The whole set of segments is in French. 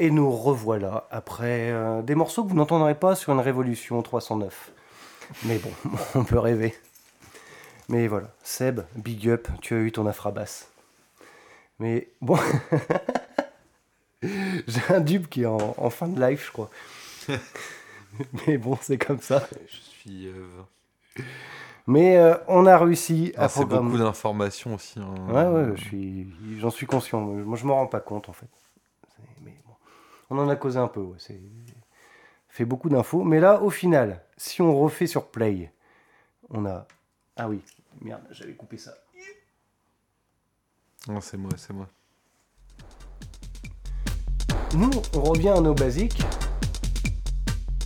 Et nous revoilà après euh, des morceaux que vous n'entendrez pas sur une Révolution 309. Mais bon, on peut rêver. Mais voilà, Seb, big up, tu as eu ton afrabasse. Mais bon, j'ai un dupe qui est en, en fin de live, je crois. Mais bon, c'est comme ça. Je suis. euh, Mais euh, on a réussi à ah, c'est programmer. beaucoup d'informations aussi. hein. Ouais, ouais, je suis, j'en suis conscient. Moi, je m'en rends pas compte en fait. On en a causé un peu. Ouais. C'est fait beaucoup d'infos. Mais là, au final, si on refait sur Play, on a. Ah oui, merde, j'avais coupé ça. Non, c'est moi, c'est moi. Nous, on revient à nos basiques.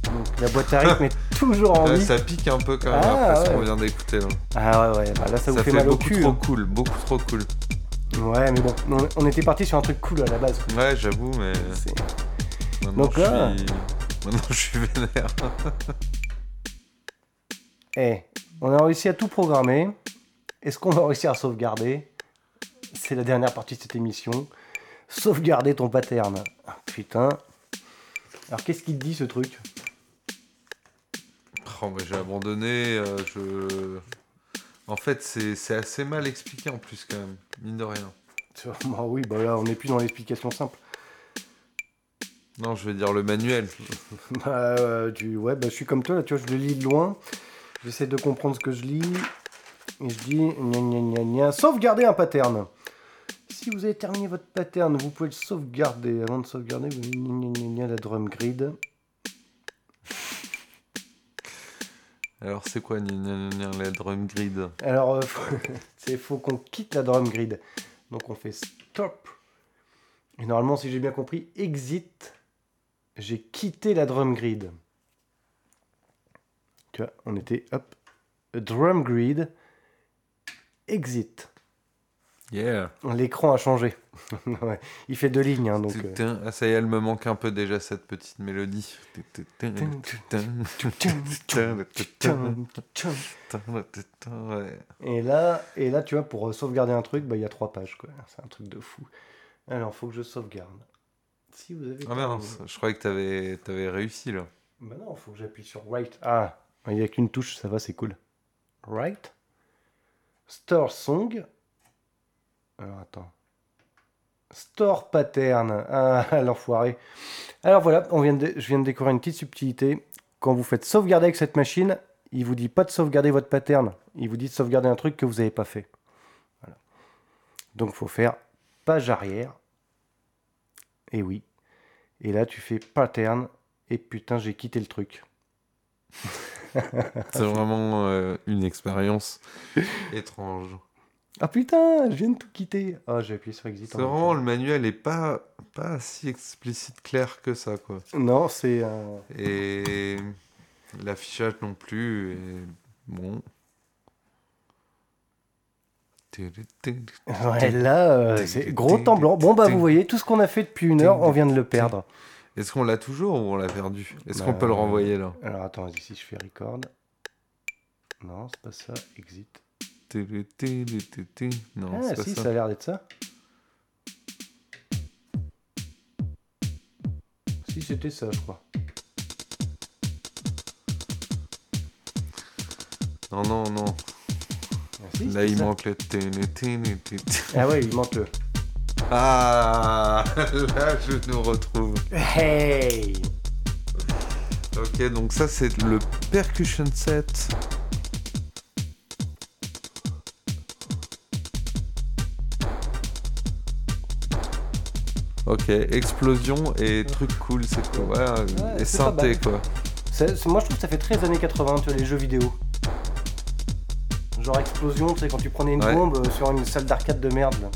Donc la boîte à rythme est toujours en vie. ça pique un peu quand même Ah, après ce qu'on vient d'écouter là. Ah ouais, ouais, bah là ça, vous fait, mal au beaucoup cul. trop hein. cool, beaucoup trop cool. Ouais, mais bon, on, on était parti sur un truc cool à la base. Ouais, j'avoue, mais C'est- maintenant Donc je là- suis. Maintenant je suis vénère. Eh, on a réussi à tout programmer. Est-ce qu'on va réussir à sauvegarder? C'est la dernière partie de cette émission. Sauvegarder ton pattern. Ah, putain. Alors qu'est-ce qu'il te dit ce truc? Oh, bah, j'ai abandonné. euh, je. En fait, c'est c'est assez mal expliqué en plus quand même, mine de rien. Bah oui, bah là on n'est plus dans l'explication simple. Non, je veux dire le manuel. Bah, euh, tu... Ouais, bah je suis comme toi là, tu vois, je le lis de loin. J'essaie de comprendre ce que je lis. Et je dis gna gna gna gna. Sauvegarder un pattern. Si vous avez terminé votre pattern, vous pouvez le sauvegarder. Avant de sauvegarder, vous gna gna la drum grid. Alors, c'est quoi gna, gna, gna, gna, la drum grid? Alors, euh, faut- c'est faut qu'on quitte la drum grid. Donc on fait stop. Et normalement, si j'ai bien compris, exit. J'ai quitté la drum grid. Tu vois, on était hop, drum grid, exit. Yeah. L'écran a changé. Ouais, Il fait deux lignes, hein, donc. euh, Ah, ça y est, elle me manque un peu déjà cette petite mélodie. Et là, et là, tu vois, pour euh, sauvegarder un truc, bah, il y a trois pages. C'est un truc de fou. Alors, faut que je sauvegarde. Si vous avez. Ah mince, je croyais que t'avais avais réussi là. Bah non, faut que j'appuie sur Right. Ah, il n'y a qu'une touche, ça va, c'est cool. Right. Store Song. Alors attends. Store Pattern. Ah, l'enfoiré. Alors voilà, on vient de, je viens de découvrir une petite subtilité. Quand vous faites sauvegarder avec cette machine, il vous dit pas de sauvegarder votre pattern. Il vous dit de sauvegarder un truc que vous n'avez pas fait. Voilà. Donc il faut faire page arrière. Et oui. Et là, tu fais pattern. Et putain, j'ai quitté le truc. C'est vraiment euh, une expérience étrange. Ah putain, je viens de tout quitter. Ah, j'ai appuyé sur exit. C'est vraiment le manuel est pas pas si explicite clair que ça quoi. Non, c'est. euh, Et l'affichage non plus. Et bon. Ouais, là, euh, c'est gros temps blanc. Bon, bah, vous voyez, tout ce qu'on a fait depuis une heure, on vient de le perdre. Est-ce qu'on l'a toujours ou on l'a perdu? Est-ce qu'on Bah, peut le renvoyer là? Alors, attends, vas-y, si je fais record. Non, c'est pas ça. Exit. Non, ah, c'est pas si, ça. ça a l'air d'être ça. Si, c'était ça, je crois. Non, non, non. Là, il manque le. Ah ouais, il manque le. Ah Là, je nous retrouve. Hey Ok, donc ça, c'est le percussion set. Ok, explosion et truc cool, c'est quoi Ouais, Ouais, et synthé quoi. Moi, je trouve que ça fait très années 80, tu vois, les jeux vidéo. Genre explosion, tu sais, quand tu prenais une Ouais. bombe euh, sur une salle d'arcade de merde. Là.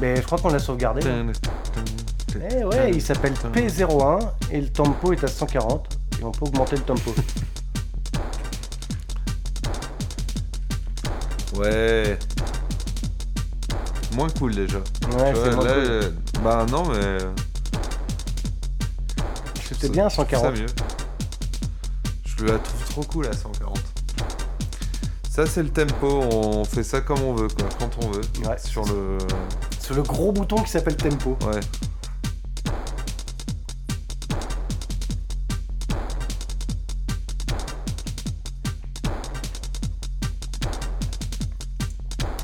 Mais je crois qu'on l'a sauvegardé. Eh ouais, il s'appelle P01 et le tempo est à 140 et on peut augmenter le tempo. Ouais. Moins cool déjà. Ouais, c'est vois, moins là, cool. euh, bah non, mais. C'était bien à je trouve 140. Ça mieux. Je la trouve trop cool à 140. Ça, c'est le tempo. On fait ça comme on veut, quoi, quand on veut. Ouais. Sur le. Sur le gros bouton qui s'appelle tempo. Ouais.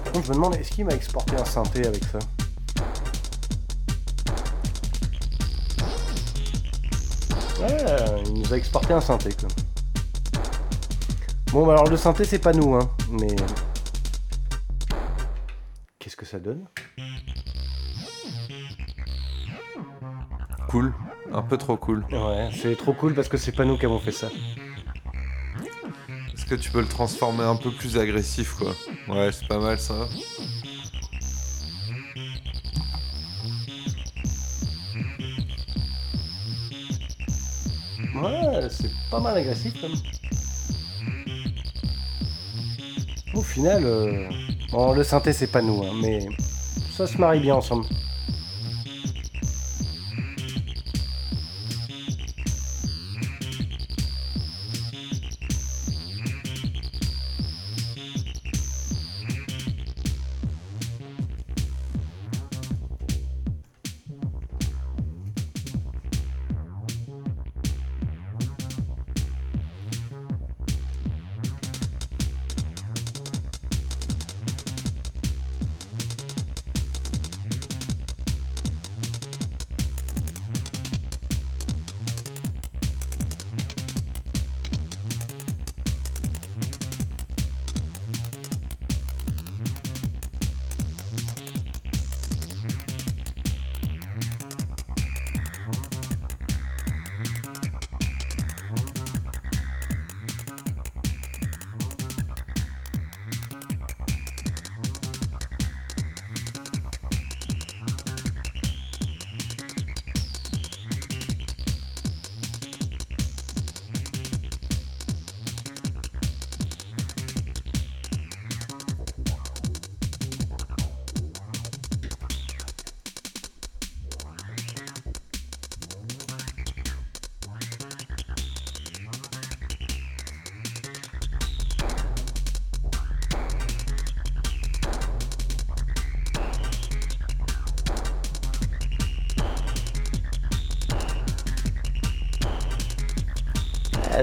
Par contre, je me demande, est-ce qu'il m'a exporté un synthé avec ça? Ouais, il nous a exporté un synthé quoi. Bon, bah alors le synthé, c'est pas nous, hein, mais. Qu'est-ce que ça donne? Cool. Un peu trop cool. Ouais, c'est trop cool parce que c'est pas nous qui avons fait ça. Est-ce que tu peux le transformer un peu plus agressif, quoi? Ouais, c'est pas mal ça. Ouais, c'est pas mal agressif quand même. Final, euh, le synthé c'est pas nous, hein, mais ça se marie bien ensemble.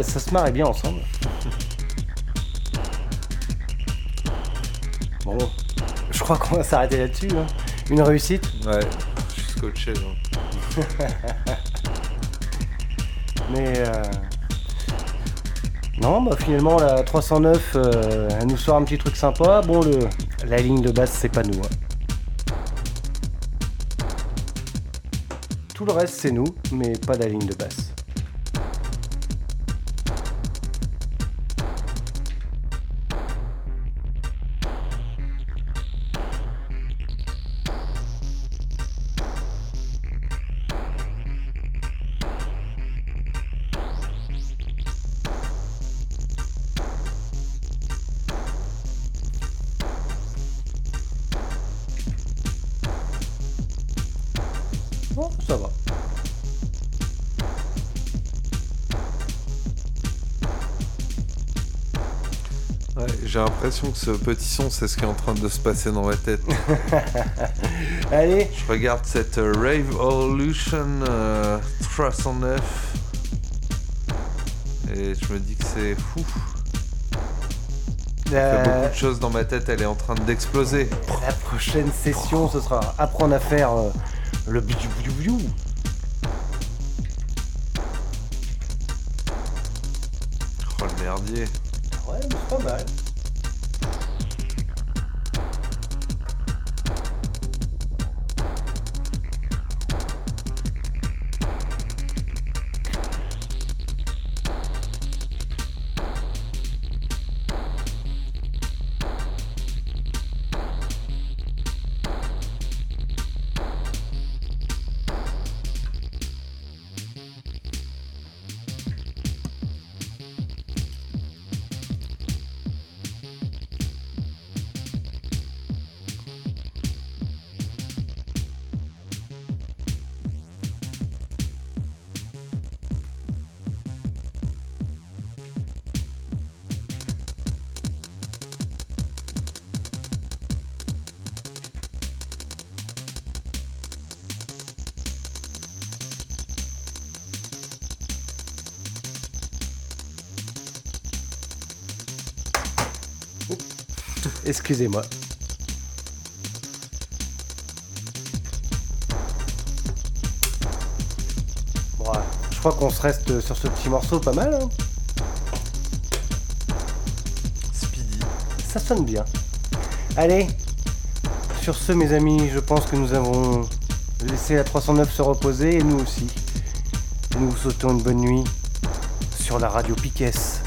Ça se marie bien ensemble. Bon, je crois qu'on va s'arrêter là-dessus. hein. Une réussite. Ouais, je suis scotché. Mais euh, non, bah finalement la 309, euh, elle nous sort un petit truc sympa. Bon, le la ligne de basse, c'est pas nous. hein. Tout le reste, c'est nous, mais pas la ligne de basse. Ça va. Ouais, j'ai l'impression que ce petit son, c'est ce qui est en train de se passer dans ma tête. Allez, Je regarde cette euh, Rave Evolution euh, 309 et je me dis que c'est fou. Il y a la, beaucoup de choses dans ma tête, elle est en train d'exploser. la prochaine session, ce sera apprendre à faire euh, le biou biou biou. Oh le merdier. Ouais, mais c'est pas mal. Excusez-moi. Bon, ouais, je crois qu'on se reste sur ce petit morceau pas mal. hein. Speedy. Ça sonne bien. Allez, sur ce, mes amis, je pense que nous avons laissé la 309 se reposer et nous aussi. Nous vous souhaitons une bonne nuit sur la radio Piquesse.